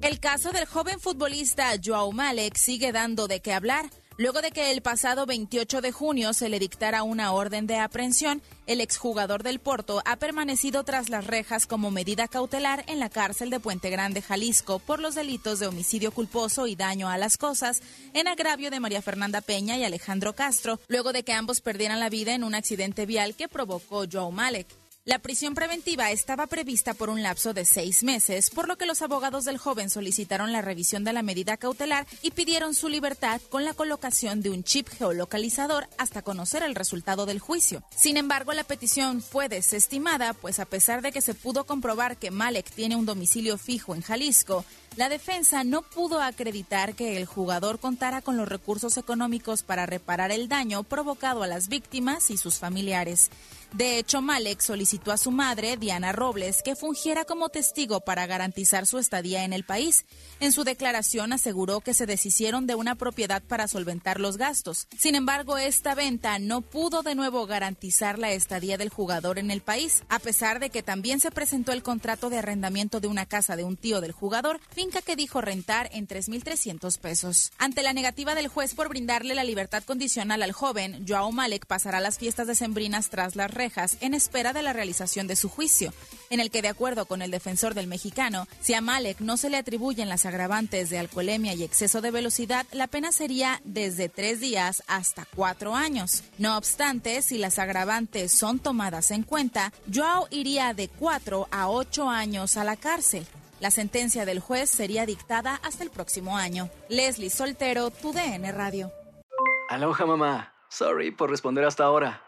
El caso del joven futbolista Joao Malek sigue dando de qué hablar. Luego de que el pasado 28 de junio se le dictara una orden de aprehensión, el exjugador del Porto ha permanecido tras las rejas como medida cautelar en la cárcel de Puente Grande, Jalisco, por los delitos de homicidio culposo y daño a las cosas, en agravio de María Fernanda Peña y Alejandro Castro, luego de que ambos perdieran la vida en un accidente vial que provocó Joao Malek. La prisión preventiva estaba prevista por un lapso de seis meses, por lo que los abogados del joven solicitaron la revisión de la medida cautelar y pidieron su libertad con la colocación de un chip geolocalizador hasta conocer el resultado del juicio. Sin embargo, la petición fue desestimada, pues a pesar de que se pudo comprobar que Malek tiene un domicilio fijo en Jalisco, la defensa no pudo acreditar que el jugador contara con los recursos económicos para reparar el daño provocado a las víctimas y sus familiares. De hecho, Malek solicitó a su madre, Diana Robles, que fungiera como testigo para garantizar su estadía en el país. En su declaración aseguró que se deshicieron de una propiedad para solventar los gastos. Sin embargo, esta venta no pudo de nuevo garantizar la estadía del jugador en el país, a pesar de que también se presentó el contrato de arrendamiento de una casa de un tío del jugador, finca que dijo rentar en 3.300 pesos. Ante la negativa del juez por brindarle la libertad condicional al joven, Joao Malek pasará las fiestas decembrinas tras las rejas en espera de la realización de su juicio, en el que, de acuerdo con el defensor del mexicano, si a Malek no se le atribuyen las agravantes de alcoholemia y exceso de velocidad, la pena sería desde tres días hasta cuatro años. No obstante, si las agravantes son tomadas en cuenta, Joao iría de cuatro a ocho años a la cárcel. La sentencia del juez sería dictada hasta el próximo año. Leslie Soltero, tu Radio. Aloha mamá. Sorry por responder hasta ahora.